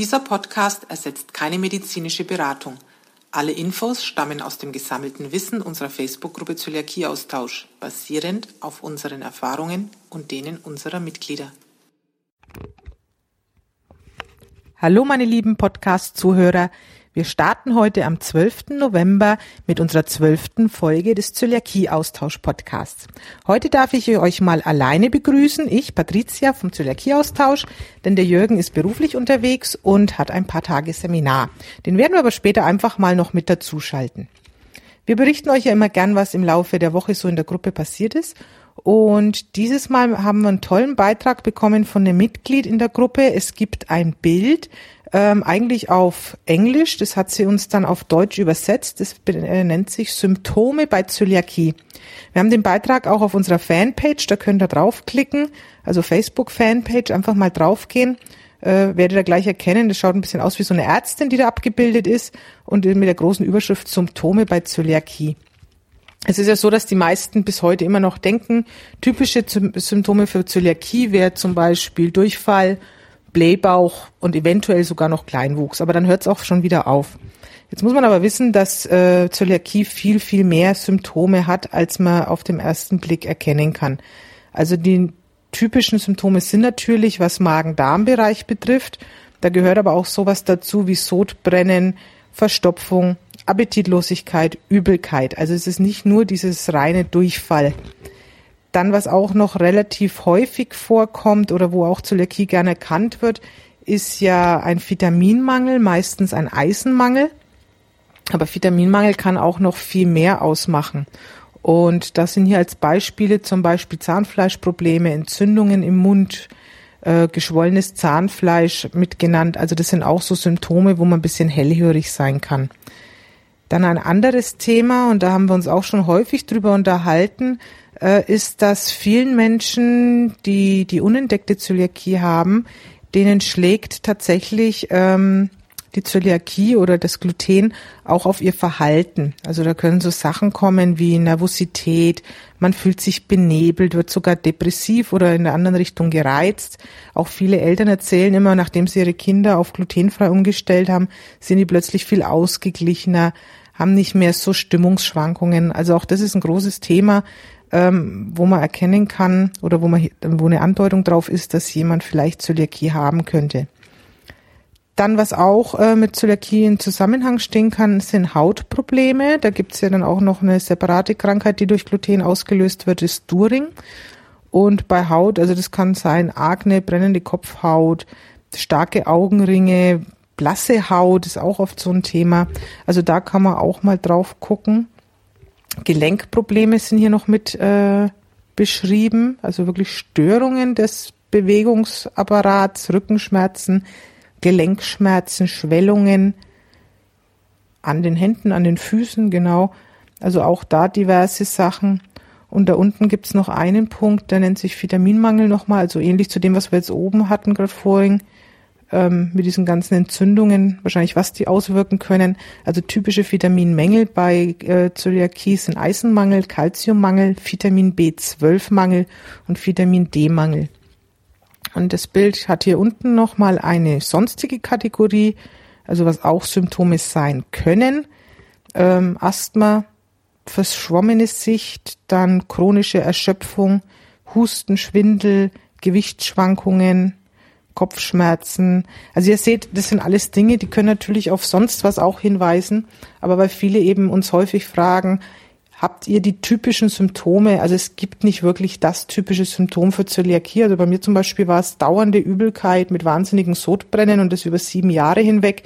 Dieser Podcast ersetzt keine medizinische Beratung. Alle Infos stammen aus dem gesammelten Wissen unserer Facebook-Gruppe Zöliakie-Austausch, basierend auf unseren Erfahrungen und denen unserer Mitglieder. Hallo meine lieben Podcast-Zuhörer. Wir starten heute am 12. November mit unserer zwölften Folge des Zöliakie-Austausch-Podcasts. Heute darf ich euch mal alleine begrüßen, ich, Patricia vom Zöliakie-Austausch, denn der Jürgen ist beruflich unterwegs und hat ein paar Tage Seminar. Den werden wir aber später einfach mal noch mit dazuschalten. Wir berichten euch ja immer gern, was im Laufe der Woche so in der Gruppe passiert ist. Und dieses Mal haben wir einen tollen Beitrag bekommen von einem Mitglied in der Gruppe. Es gibt ein Bild, ähm, eigentlich auf Englisch. Das hat sie uns dann auf Deutsch übersetzt. Das äh, nennt sich Symptome bei Zöliakie. Wir haben den Beitrag auch auf unserer Fanpage. Da könnt ihr draufklicken. Also Facebook-Fanpage. Einfach mal draufgehen. Äh, werdet ihr gleich erkennen. Das schaut ein bisschen aus wie so eine Ärztin, die da abgebildet ist. Und mit der großen Überschrift Symptome bei Zöliakie. Es ist ja so, dass die meisten bis heute immer noch denken, typische Symptome für Zöliakie wäre zum Beispiel Durchfall, Blähbauch und eventuell sogar noch Kleinwuchs. Aber dann hört es auch schon wieder auf. Jetzt muss man aber wissen, dass äh, Zöliakie viel, viel mehr Symptome hat, als man auf dem ersten Blick erkennen kann. Also die typischen Symptome sind natürlich, was Magen-Darm-Bereich betrifft. Da gehört aber auch sowas dazu wie Sodbrennen, Verstopfung, Appetitlosigkeit, Übelkeit. Also es ist nicht nur dieses reine Durchfall. Dann, was auch noch relativ häufig vorkommt oder wo auch Zöliakie gerne erkannt wird, ist ja ein Vitaminmangel, meistens ein Eisenmangel. Aber Vitaminmangel kann auch noch viel mehr ausmachen. Und das sind hier als Beispiele zum Beispiel Zahnfleischprobleme, Entzündungen im Mund, äh, geschwollenes Zahnfleisch mitgenannt. Also das sind auch so Symptome, wo man ein bisschen hellhörig sein kann. Dann ein anderes Thema, und da haben wir uns auch schon häufig drüber unterhalten, äh, ist, dass vielen Menschen, die die unentdeckte Zöliakie haben, denen schlägt tatsächlich ähm, die Zöliakie oder das Gluten auch auf ihr Verhalten. Also da können so Sachen kommen wie Nervosität, man fühlt sich benebelt, wird sogar depressiv oder in der anderen Richtung gereizt. Auch viele Eltern erzählen immer, nachdem sie ihre Kinder auf glutenfrei umgestellt haben, sind die plötzlich viel ausgeglichener, haben nicht mehr so Stimmungsschwankungen. Also auch das ist ein großes Thema, ähm, wo man erkennen kann oder wo man wo eine Andeutung drauf ist, dass jemand vielleicht Zöliakie haben könnte. Dann, was auch äh, mit Zöliakie in Zusammenhang stehen kann, sind Hautprobleme. Da gibt's ja dann auch noch eine separate Krankheit, die durch Gluten ausgelöst wird, ist During. Und bei Haut, also das kann sein Akne, brennende Kopfhaut, starke Augenringe, blasse Haut ist auch oft so ein Thema. Also da kann man auch mal drauf gucken. Gelenkprobleme sind hier noch mit äh, beschrieben, also wirklich Störungen des Bewegungsapparats, Rückenschmerzen, Gelenkschmerzen, Schwellungen an den Händen, an den Füßen, genau. Also auch da diverse Sachen. Und da unten gibt's noch einen Punkt, der nennt sich Vitaminmangel nochmal, also ähnlich zu dem, was wir jetzt oben hatten, gerade vorhin ähm, mit diesen ganzen Entzündungen, wahrscheinlich was die auswirken können. Also typische Vitaminmängel bei äh, Zöliakie sind Eisenmangel, Kalziummangel, Vitamin B12-Mangel und Vitamin D-Mangel. Und das Bild hat hier unten nochmal eine sonstige Kategorie, also was auch Symptome sein können. Ähm, Asthma, verschwommene Sicht, dann chronische Erschöpfung, Husten, Schwindel, Gewichtsschwankungen, Kopfschmerzen. Also ihr seht, das sind alles Dinge, die können natürlich auf sonst was auch hinweisen, aber weil viele eben uns häufig fragen, habt ihr die typischen Symptome? Also es gibt nicht wirklich das typische Symptom für Zöliakie. Also bei mir zum Beispiel war es dauernde Übelkeit mit wahnsinnigen Sodbrennen und das über sieben Jahre hinweg.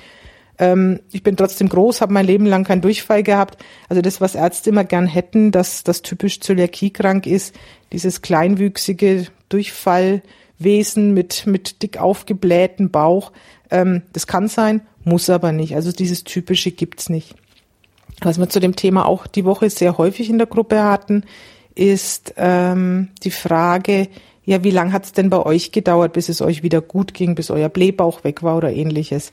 Ähm, ich bin trotzdem groß, habe mein Leben lang keinen Durchfall gehabt. Also das, was Ärzte immer gern hätten, dass das typisch Zöliakie-krank ist, dieses kleinwüchsige Durchfall, Wesen mit, mit dick aufgeblähten Bauch. Ähm, das kann sein, muss aber nicht. Also dieses Typische gibt's nicht. Was wir zu dem Thema auch die Woche sehr häufig in der Gruppe hatten, ist ähm, die Frage, ja, wie lang hat's denn bei euch gedauert, bis es euch wieder gut ging, bis euer Blähbauch weg war oder ähnliches.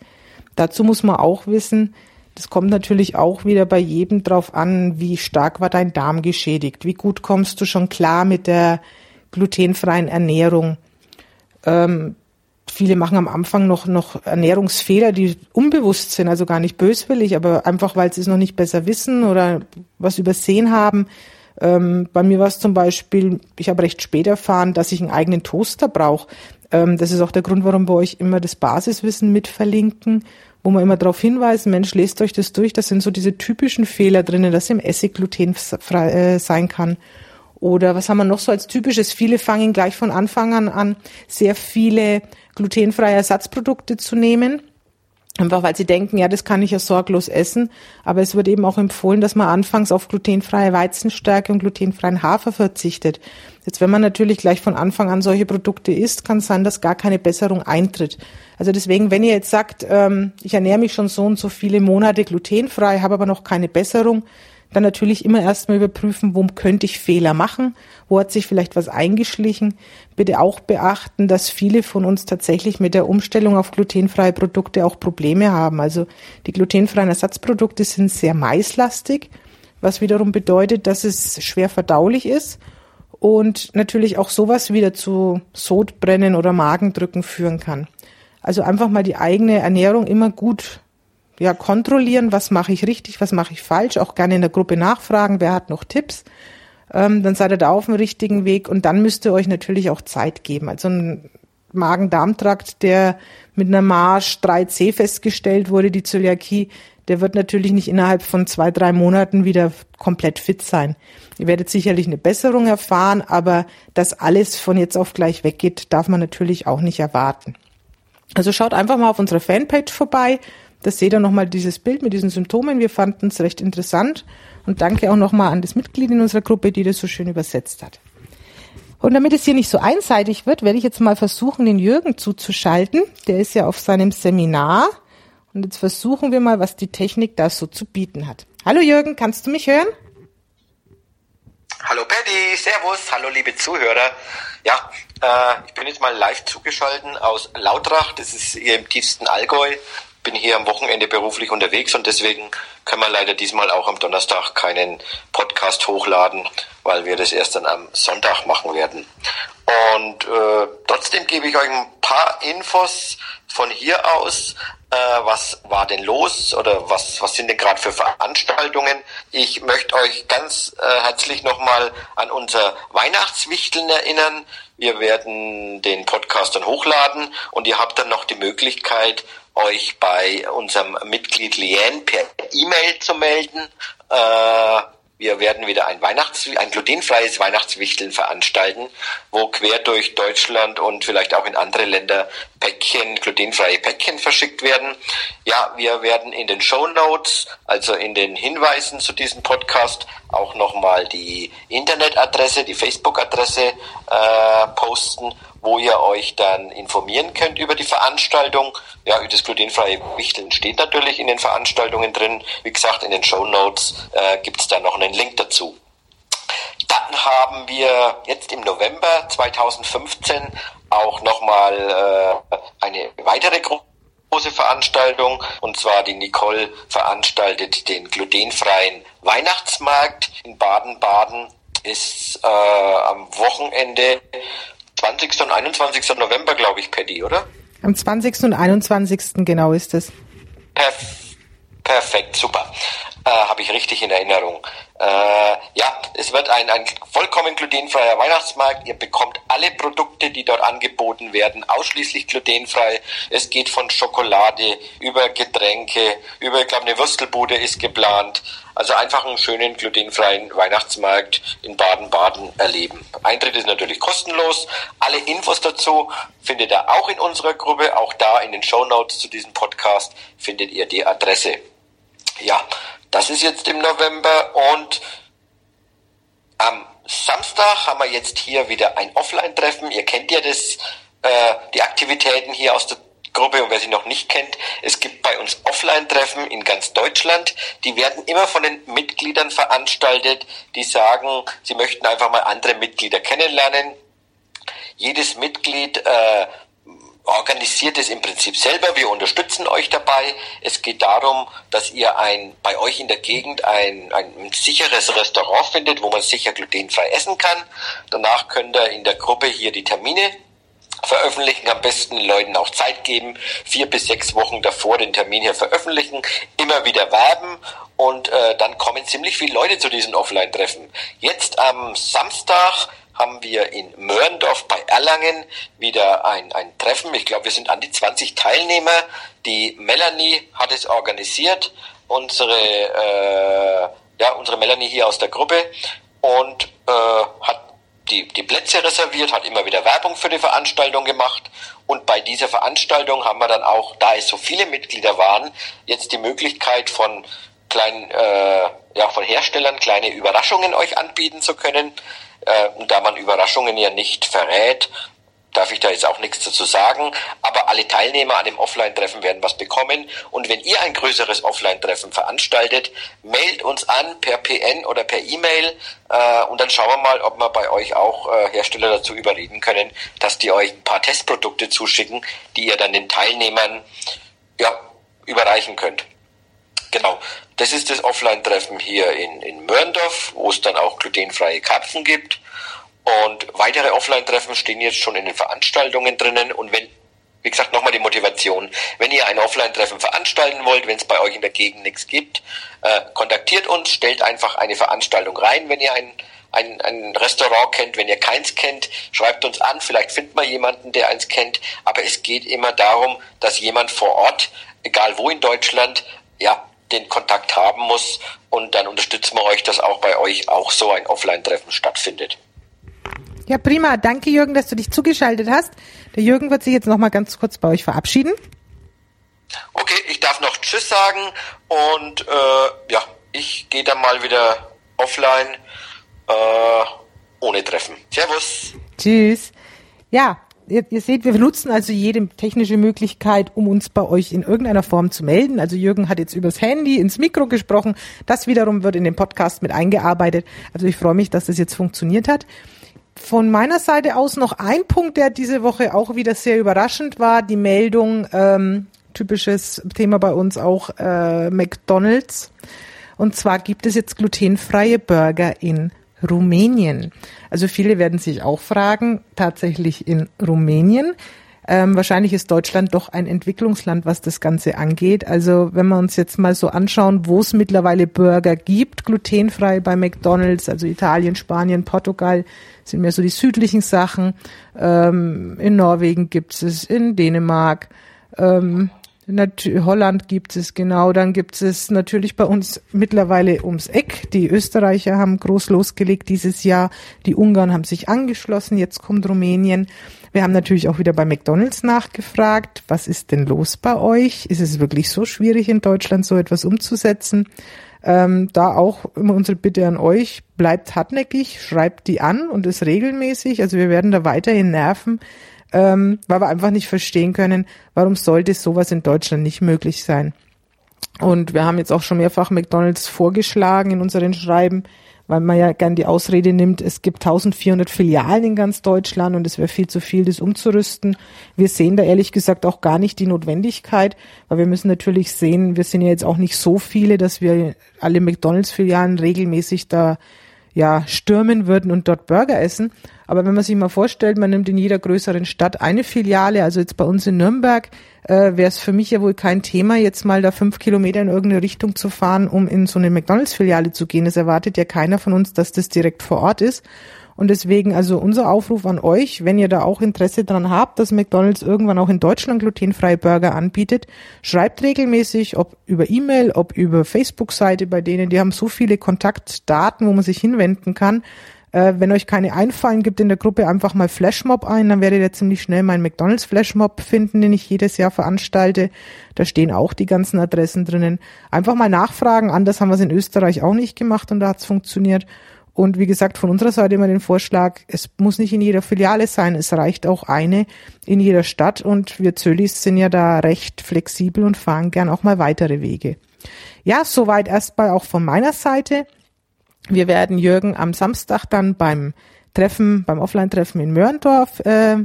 Dazu muss man auch wissen, das kommt natürlich auch wieder bei jedem drauf an, wie stark war dein Darm geschädigt, wie gut kommst du schon klar mit der glutenfreien Ernährung. Ähm, viele machen am Anfang noch, noch Ernährungsfehler, die unbewusst sind, also gar nicht böswillig, aber einfach, weil sie es noch nicht besser wissen oder was übersehen haben. Ähm, bei mir war es zum Beispiel, ich habe recht spät erfahren, dass ich einen eigenen Toaster brauche. Ähm, das ist auch der Grund, warum wir euch immer das Basiswissen mit verlinken, wo wir immer darauf hinweisen, Mensch, lest euch das durch, das sind so diese typischen Fehler drinnen, dass im Essig glutenfrei äh, sein kann. Oder was haben wir noch so als typisches? Viele fangen gleich von Anfang an an, sehr viele glutenfreie Ersatzprodukte zu nehmen. Einfach weil sie denken, ja, das kann ich ja sorglos essen. Aber es wird eben auch empfohlen, dass man anfangs auf glutenfreie Weizenstärke und glutenfreien Hafer verzichtet. Jetzt, wenn man natürlich gleich von Anfang an solche Produkte isst, kann es sein, dass gar keine Besserung eintritt. Also deswegen, wenn ihr jetzt sagt, ähm, ich ernähre mich schon so und so viele Monate glutenfrei, habe aber noch keine Besserung, dann natürlich immer erstmal überprüfen, wo könnte ich Fehler machen, wo hat sich vielleicht was eingeschlichen. Bitte auch beachten, dass viele von uns tatsächlich mit der Umstellung auf glutenfreie Produkte auch Probleme haben. Also die glutenfreien Ersatzprodukte sind sehr maislastig, was wiederum bedeutet, dass es schwer verdaulich ist und natürlich auch sowas wieder zu Sodbrennen oder Magendrücken führen kann. Also einfach mal die eigene Ernährung immer gut ja, kontrollieren, was mache ich richtig, was mache ich falsch, auch gerne in der Gruppe nachfragen, wer hat noch Tipps. Ähm, dann seid ihr da auf dem richtigen Weg und dann müsst ihr euch natürlich auch Zeit geben. Also ein Magen-Darm-Trakt, der mit einer Marsch 3C festgestellt wurde, die Zöliakie, der wird natürlich nicht innerhalb von zwei, drei Monaten wieder komplett fit sein. Ihr werdet sicherlich eine Besserung erfahren, aber dass alles von jetzt auf gleich weggeht, darf man natürlich auch nicht erwarten. Also schaut einfach mal auf unserer Fanpage vorbei, das seht ihr nochmal dieses Bild mit diesen Symptomen. Wir fanden es recht interessant und danke auch nochmal an das Mitglied in unserer Gruppe, die das so schön übersetzt hat. Und damit es hier nicht so einseitig wird, werde ich jetzt mal versuchen, den Jürgen zuzuschalten. Der ist ja auf seinem Seminar. Und jetzt versuchen wir mal, was die Technik da so zu bieten hat. Hallo Jürgen, kannst du mich hören? Hallo Paddy, Servus, hallo liebe Zuhörer. Ja, äh, ich bin jetzt mal live zugeschaltet aus Lautrach, das ist hier im tiefsten Allgäu bin hier am Wochenende beruflich unterwegs und deswegen können wir leider diesmal auch am Donnerstag keinen Podcast hochladen, weil wir das erst dann am Sonntag machen werden. Und äh, trotzdem gebe ich euch ein paar Infos von hier aus. Äh, was war denn los oder was, was sind denn gerade für Veranstaltungen? Ich möchte euch ganz äh, herzlich nochmal an unser Weihnachtswichteln erinnern. Wir werden den Podcast dann hochladen und ihr habt dann noch die Möglichkeit, euch bei unserem Mitglied Lien per E-Mail zu melden. Äh, wir werden wieder ein Weihnachts ein glutenfreies Weihnachtswichteln veranstalten, wo quer durch Deutschland und vielleicht auch in andere Länder Päckchen, glutenfreie Päckchen verschickt werden. Ja, wir werden in den Show Notes, also in den Hinweisen zu diesem Podcast, auch nochmal die Internetadresse, die Facebook-Adresse äh, posten wo ihr euch dann informieren könnt über die Veranstaltung. Ja, das glutenfreie Wichteln steht natürlich in den Veranstaltungen drin. Wie gesagt, in den Show Notes äh, gibt es da noch einen Link dazu. Dann haben wir jetzt im November 2015 auch nochmal äh, eine weitere große Veranstaltung und zwar die Nicole veranstaltet den glutenfreien Weihnachtsmarkt in Baden-Baden ist äh, am Wochenende 20. und 21. November, glaube ich, Paddy, oder? Am 20. und 21. genau ist es. Perf perfekt, super. Äh, Habe ich richtig in Erinnerung. Äh, ja, es wird ein, ein vollkommen glutenfreier Weihnachtsmarkt. Ihr bekommt alle Produkte, die dort angeboten werden, ausschließlich glutenfrei. Es geht von Schokolade über Getränke, über, ich glaube, eine Würstelbude ist geplant. Also einfach einen schönen glutenfreien Weihnachtsmarkt in Baden-Baden erleben. Eintritt ist natürlich kostenlos. Alle Infos dazu findet ihr auch in unserer Gruppe. Auch da in den Show Notes zu diesem Podcast findet ihr die Adresse. Ja, das ist jetzt im November und am Samstag haben wir jetzt hier wieder ein Offline-Treffen. Ihr kennt ja das, äh, die Aktivitäten hier aus der Gruppe und wer sie noch nicht kennt, es gibt bei uns Offline-Treffen in ganz Deutschland. Die werden immer von den Mitgliedern veranstaltet, die sagen, sie möchten einfach mal andere Mitglieder kennenlernen. Jedes Mitglied äh, organisiert es im Prinzip selber. Wir unterstützen euch dabei. Es geht darum, dass ihr ein, bei euch in der Gegend ein, ein sicheres Restaurant findet, wo man sicher glutenfrei essen kann. Danach könnt ihr in der Gruppe hier die Termine veröffentlichen, am besten den Leuten auch Zeit geben, vier bis sechs Wochen davor den Termin hier veröffentlichen, immer wieder werben und äh, dann kommen ziemlich viele Leute zu diesen Offline-Treffen. Jetzt am Samstag haben wir in Mörndorf bei Erlangen wieder ein, ein Treffen. Ich glaube, wir sind an die 20 Teilnehmer. Die Melanie hat es organisiert, unsere, äh, ja, unsere Melanie hier aus der Gruppe und äh, hat die, die Plätze reserviert, hat immer wieder Werbung für die Veranstaltung gemacht. Und bei dieser Veranstaltung haben wir dann auch, da es so viele Mitglieder waren, jetzt die Möglichkeit von kleinen, äh, ja, von Herstellern kleine Überraschungen euch anbieten zu können. Äh, da man Überraschungen ja nicht verrät, darf ich da jetzt auch nichts dazu sagen. Aber alle Teilnehmer an dem Offline-Treffen werden was bekommen. Und wenn ihr ein größeres Offline-Treffen veranstaltet, mailt uns an per PN oder per E-Mail. Äh, und dann schauen wir mal, ob wir bei euch auch äh, Hersteller dazu überreden können, dass die euch ein paar Testprodukte zuschicken, die ihr dann den Teilnehmern ja, überreichen könnt. Genau. Das ist das Offline-Treffen hier in, in Mörndorf, wo es dann auch glutenfreie Karpfen gibt. Und weitere Offline-Treffen stehen jetzt schon in den Veranstaltungen drinnen. Und wenn, wie gesagt, nochmal die Motivation. Wenn ihr ein Offline-Treffen veranstalten wollt, wenn es bei euch in der Gegend nichts gibt, äh, kontaktiert uns, stellt einfach eine Veranstaltung rein, wenn ihr ein, ein, ein Restaurant kennt, wenn ihr keins kennt, schreibt uns an, vielleicht findet man jemanden, der eins kennt. Aber es geht immer darum, dass jemand vor Ort, egal wo in Deutschland, ja, den Kontakt haben muss und dann unterstützen wir euch, dass auch bei euch auch so ein Offline-Treffen stattfindet. Ja, prima. Danke, Jürgen, dass du dich zugeschaltet hast. Der Jürgen wird sich jetzt noch mal ganz kurz bei euch verabschieden. Okay, ich darf noch Tschüss sagen und äh, ja, ich gehe dann mal wieder offline äh, ohne Treffen. Servus. Tschüss. Ja, ihr, ihr seht, wir nutzen also jede technische Möglichkeit, um uns bei euch in irgendeiner Form zu melden. Also Jürgen hat jetzt übers Handy ins Mikro gesprochen. Das wiederum wird in den Podcast mit eingearbeitet. Also ich freue mich, dass das jetzt funktioniert hat von meiner Seite aus noch ein Punkt, der diese Woche auch wieder sehr überraschend war, die Meldung, ähm, typisches Thema bei uns auch, äh, McDonald's. Und zwar gibt es jetzt glutenfreie Burger in Rumänien. Also viele werden sich auch fragen, tatsächlich in Rumänien. Ähm, wahrscheinlich ist Deutschland doch ein Entwicklungsland, was das Ganze angeht. Also wenn wir uns jetzt mal so anschauen, wo es mittlerweile Burger gibt, glutenfrei bei McDonald's, also Italien, Spanien, Portugal, sind mehr so die südlichen Sachen. Ähm, in Norwegen gibt es, in Dänemark, ähm, Holland gibt es genau, dann gibt es natürlich bei uns mittlerweile ums Eck. Die Österreicher haben groß losgelegt dieses Jahr, die Ungarn haben sich angeschlossen, jetzt kommt Rumänien. Wir haben natürlich auch wieder bei McDonald's nachgefragt, was ist denn los bei euch? Ist es wirklich so schwierig in Deutschland so etwas umzusetzen? Ähm, da auch immer unsere Bitte an euch, bleibt hartnäckig, schreibt die an und es regelmäßig. Also wir werden da weiterhin nerven, ähm, weil wir einfach nicht verstehen können, warum sollte sowas in Deutschland nicht möglich sein. Und wir haben jetzt auch schon mehrfach McDonald's vorgeschlagen in unseren Schreiben, weil man ja gern die Ausrede nimmt, es gibt 1400 Filialen in ganz Deutschland und es wäre viel zu viel, das umzurüsten. Wir sehen da ehrlich gesagt auch gar nicht die Notwendigkeit, weil wir müssen natürlich sehen, wir sind ja jetzt auch nicht so viele, dass wir alle McDonalds-Filialen regelmäßig da ja stürmen würden und dort Burger essen. Aber wenn man sich mal vorstellt, man nimmt in jeder größeren Stadt eine Filiale, also jetzt bei uns in Nürnberg, äh, wäre es für mich ja wohl kein Thema, jetzt mal da fünf Kilometer in irgendeine Richtung zu fahren, um in so eine McDonalds-Filiale zu gehen. Es erwartet ja keiner von uns, dass das direkt vor Ort ist. Und deswegen also unser Aufruf an euch, wenn ihr da auch Interesse dran habt, dass McDonald's irgendwann auch in Deutschland glutenfreie Burger anbietet, schreibt regelmäßig, ob über E-Mail, ob über Facebook-Seite bei denen, die haben so viele Kontaktdaten, wo man sich hinwenden kann. Äh, wenn euch keine einfallen, gibt in der Gruppe einfach mal Flashmob ein, dann werdet ihr ziemlich schnell meinen McDonalds Flashmob finden, den ich jedes Jahr veranstalte. Da stehen auch die ganzen Adressen drinnen. Einfach mal nachfragen, anders haben wir es in Österreich auch nicht gemacht und da hat es funktioniert. Und wie gesagt, von unserer Seite immer den Vorschlag, es muss nicht in jeder Filiale sein, es reicht auch eine in jeder Stadt und wir Zöllis sind ja da recht flexibel und fahren gern auch mal weitere Wege. Ja, soweit erstmal auch von meiner Seite. Wir werden Jürgen am Samstag dann beim Treffen, beim Offline-Treffen in Mörndorf äh,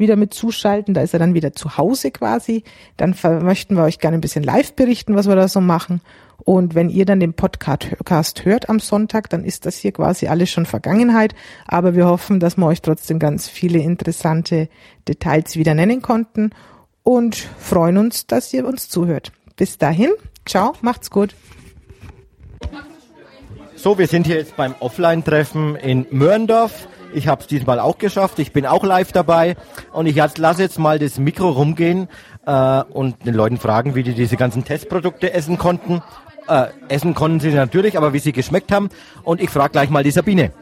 wieder mit zuschalten. Da ist er dann wieder zu Hause quasi. Dann möchten wir euch gerne ein bisschen live berichten, was wir da so machen. Und wenn ihr dann den Podcast hört am Sonntag, dann ist das hier quasi alles schon Vergangenheit. Aber wir hoffen, dass wir euch trotzdem ganz viele interessante Details wieder nennen konnten und freuen uns, dass ihr uns zuhört. Bis dahin, ciao, macht's gut. So, wir sind hier jetzt beim Offline-Treffen in Mörndorf. Ich habe es diesmal auch geschafft. Ich bin auch live dabei und ich lasse jetzt mal das Mikro rumgehen äh, und den Leuten fragen, wie die diese ganzen Testprodukte essen konnten. Äh, essen konnten sie natürlich, aber wie sie geschmeckt haben. Und ich frage gleich mal die Sabine.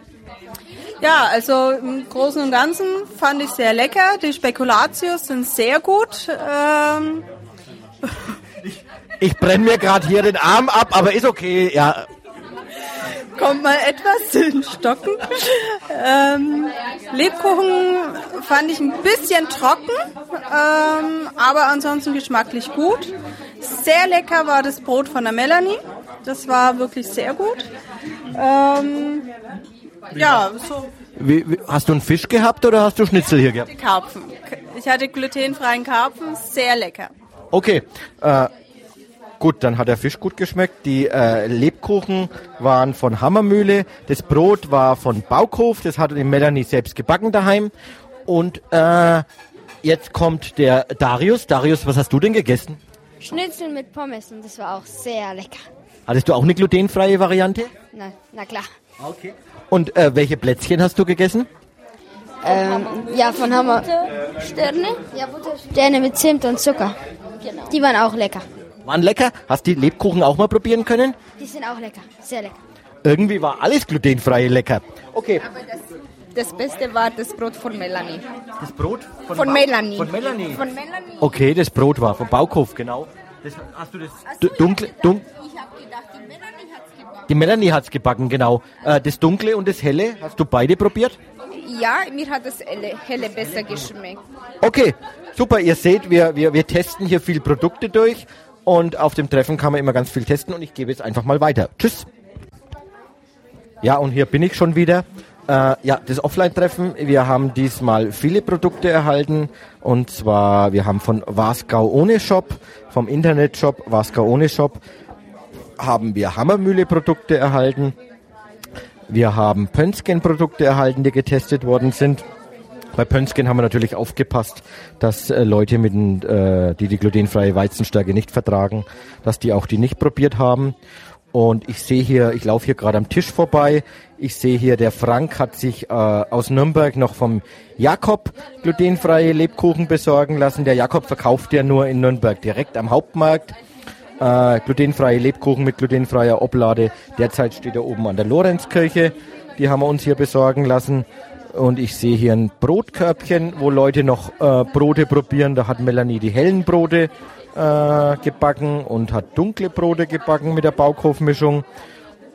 Ja, also im Großen und Ganzen fand ich sehr lecker. Die Spekulatius sind sehr gut. Ähm ich, ich brenne mir gerade hier den Arm ab, aber ist okay. Ja, kommt mal etwas in Stocken. Ähm, Lebkuchen fand ich ein bisschen trocken, ähm, aber ansonsten geschmacklich gut. Sehr lecker war das Brot von der Melanie. Das war wirklich sehr gut. Ähm, ja, so. Wie, wie, hast du einen Fisch gehabt oder hast du Schnitzel hier gehabt? Karpfen. Ich hatte glutenfreien Karpfen, sehr lecker. Okay, äh, Gut, dann hat der Fisch gut geschmeckt. Die äh, Lebkuchen waren von Hammermühle. Das Brot war von Baukhof. Das hat die Melanie selbst gebacken daheim. Und äh, jetzt kommt der Darius. Darius, was hast du denn gegessen? Schnitzel mit Pommes und das war auch sehr lecker. Hattest du auch eine glutenfreie Variante? Nein, na klar. Okay. Und äh, welche Plätzchen hast du gegessen? Ähm, ja, von Hammer. Sterne? Ja, Buttersterne mit Zimt und Zucker. Genau. Die waren auch lecker. Waren lecker? Hast du die Lebkuchen auch mal probieren können? Die sind auch lecker, sehr lecker. Irgendwie war alles glutenfrei lecker. Okay. Aber das, das Beste war das Brot von Melanie. Das Brot von, von Melanie. Von Melanie. Von Melanie. Okay, das Brot war vom Bauhof, genau. Das, hast du das so, dunkle, dun Ich habe gedacht, die Melanie hat's gebacken. Die Melanie hat's gebacken, genau. Äh, das dunkle und das helle, hast du beide probiert? Ja, mir hat das helle, helle besser geschmeckt. Okay, super. Ihr seht, wir, wir, wir testen hier viel Produkte durch und auf dem Treffen kann man immer ganz viel testen und ich gebe jetzt einfach mal weiter. Tschüss. Ja, und hier bin ich schon wieder. Äh, ja, das Offline-Treffen. Wir haben diesmal viele Produkte erhalten. Und zwar, wir haben von Wasgau ohne Shop, vom Internetshop Wasgau ohne Shop, haben wir Hammermühle-Produkte erhalten. Wir haben Pönsken-Produkte erhalten, die getestet worden sind. Bei Pönsken haben wir natürlich aufgepasst, dass äh, Leute, mit, äh, die die glutenfreie Weizenstärke nicht vertragen, dass die auch die nicht probiert haben. Und ich sehe hier, ich laufe hier gerade am Tisch vorbei. Ich sehe hier, der Frank hat sich äh, aus Nürnberg noch vom Jakob glutenfreie Lebkuchen besorgen lassen. Der Jakob verkauft ja nur in Nürnberg direkt am Hauptmarkt. Äh, glutenfreie Lebkuchen mit glutenfreier Oblade. Derzeit steht er oben an der Lorenzkirche. Die haben wir uns hier besorgen lassen. Und ich sehe hier ein Brotkörbchen, wo Leute noch äh, Brote probieren. Da hat Melanie die hellen Brote äh, gebacken und hat dunkle Brote gebacken mit der Baukaufmischung.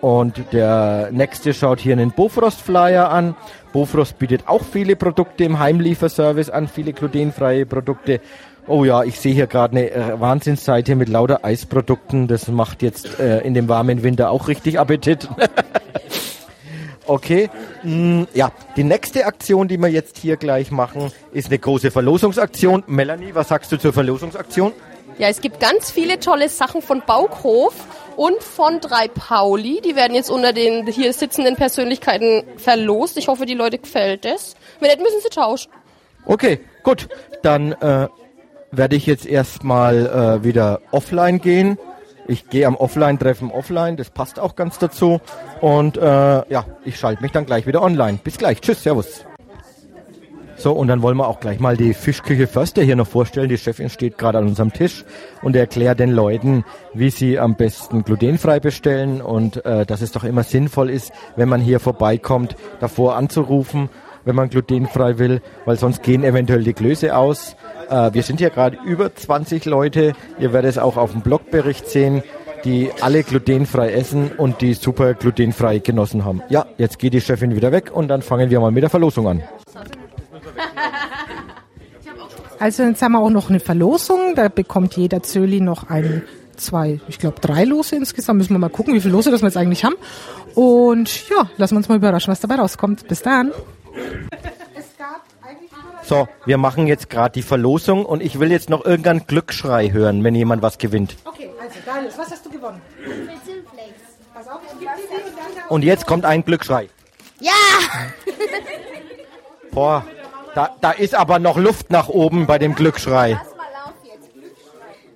Und der nächste schaut hier einen Bofrost-Flyer an. Bofrost bietet auch viele Produkte im Heimlieferservice an, viele glutenfreie Produkte. Oh ja, ich sehe hier gerade eine äh, Wahnsinnsseite mit lauter Eisprodukten. Das macht jetzt äh, in dem warmen Winter auch richtig Appetit. Okay, mm, ja, die nächste Aktion, die wir jetzt hier gleich machen, ist eine große Verlosungsaktion. Melanie, was sagst du zur Verlosungsaktion? Ja, es gibt ganz viele tolle Sachen von Baukhof und von 3 Pauli. Die werden jetzt unter den hier sitzenden Persönlichkeiten verlost. Ich hoffe, die Leute gefällt es. Wenn nicht, müssen sie tauschen. Okay, gut. Dann äh, werde ich jetzt erstmal äh, wieder offline gehen. Ich gehe am Offline-Treffen offline, das passt auch ganz dazu. Und äh, ja, ich schalte mich dann gleich wieder online. Bis gleich. Tschüss, Servus. So, und dann wollen wir auch gleich mal die Fischküche Förster hier noch vorstellen. Die Chefin steht gerade an unserem Tisch und erklärt den Leuten, wie sie am besten glutenfrei bestellen und äh, dass es doch immer sinnvoll ist, wenn man hier vorbeikommt, davor anzurufen, wenn man glutenfrei will, weil sonst gehen eventuell die Klöße aus. Äh, wir sind hier gerade über 20 Leute. Ihr werdet es auch auf dem Blogbericht sehen, die alle glutenfrei essen und die super glutenfrei genossen haben. Ja, jetzt geht die Chefin wieder weg und dann fangen wir mal mit der Verlosung an. Also jetzt haben wir auch noch eine Verlosung. Da bekommt jeder Zöli noch ein, zwei, ich glaube drei Lose insgesamt. Müssen wir mal gucken, wie viele Lose das wir jetzt eigentlich haben. Und ja, lassen wir uns mal überraschen, was dabei rauskommt. Bis dann. Es gab eigentlich nur So, wir machen jetzt gerade die Verlosung und ich will jetzt noch irgendeinen Glücksschrei hören, wenn jemand was gewinnt. Okay, also Darius, was hast du gewonnen? Pass auf, ich gebe dir und dann Und jetzt kommt ein Glücksschrei. Ja! Boah, da, da ist aber noch Luft nach oben bei dem Glücksschrei.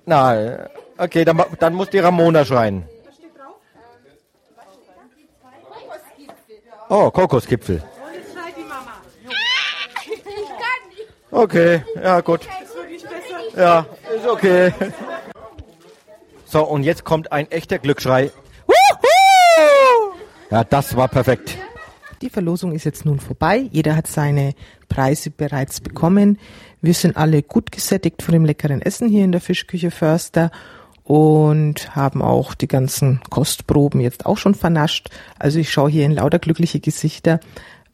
Na, okay, dann, dann muss die Ramona schreien. Oh, Kokosgipfel. Okay, ja gut. Ja, ist okay. So, und jetzt kommt ein echter Glücksschrei. Ja, das war perfekt. Die Verlosung ist jetzt nun vorbei. Jeder hat seine Preise bereits bekommen. Wir sind alle gut gesättigt von dem leckeren Essen hier in der Fischküche Förster und haben auch die ganzen Kostproben jetzt auch schon vernascht. Also ich schaue hier in lauter glückliche Gesichter.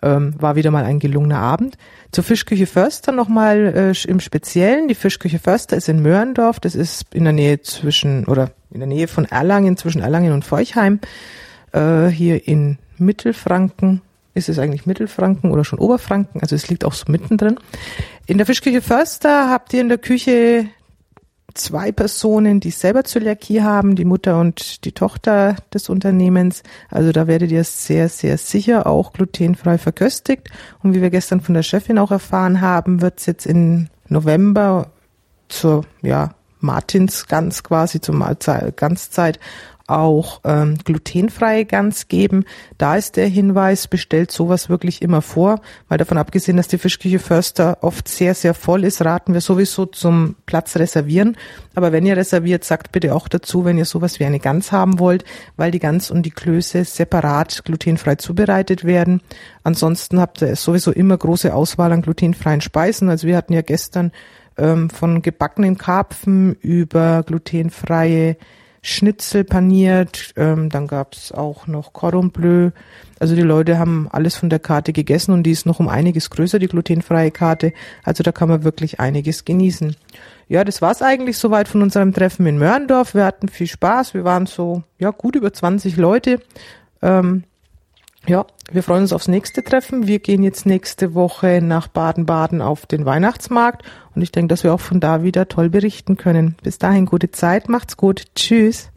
Ähm, war wieder mal ein gelungener Abend. Zur Fischküche Förster nochmal äh, im Speziellen. Die Fischküche Förster ist in Mörndorf. Das ist in der Nähe zwischen oder in der Nähe von Erlangen, zwischen Erlangen und Forchheim. Äh, hier in Mittelfranken. Ist es eigentlich Mittelfranken oder schon Oberfranken? Also es liegt auch so mittendrin. In der Fischküche Förster habt ihr in der Küche zwei Personen, die selber Zöliakie haben, die Mutter und die Tochter des Unternehmens. Also da werdet ihr sehr, sehr sicher auch glutenfrei verköstigt. Und wie wir gestern von der Chefin auch erfahren haben, wird es jetzt im November zur ja, Martinsgans quasi, zur Mahlzeit, Ganzzeit auch ähm, glutenfreie Gans geben. Da ist der Hinweis, bestellt sowas wirklich immer vor, weil davon abgesehen, dass die Fischküche Förster oft sehr, sehr voll ist, raten wir sowieso zum Platz reservieren. Aber wenn ihr reserviert, sagt bitte auch dazu, wenn ihr sowas wie eine Gans haben wollt, weil die Gans und die Klöße separat glutenfrei zubereitet werden. Ansonsten habt ihr sowieso immer große Auswahl an glutenfreien Speisen. Also wir hatten ja gestern ähm, von gebackenen Karpfen über glutenfreie Schnitzel paniert, ähm, dann gab's auch noch Cordon Bleu. Also die Leute haben alles von der Karte gegessen und die ist noch um einiges größer, die glutenfreie Karte. Also da kann man wirklich einiges genießen. Ja, das war's eigentlich soweit von unserem Treffen in Mörndorf. Wir hatten viel Spaß. Wir waren so, ja, gut über 20 Leute. Ähm, ja, wir freuen uns aufs nächste Treffen. Wir gehen jetzt nächste Woche nach Baden-Baden auf den Weihnachtsmarkt und ich denke, dass wir auch von da wieder toll berichten können. Bis dahin gute Zeit, macht's gut, tschüss.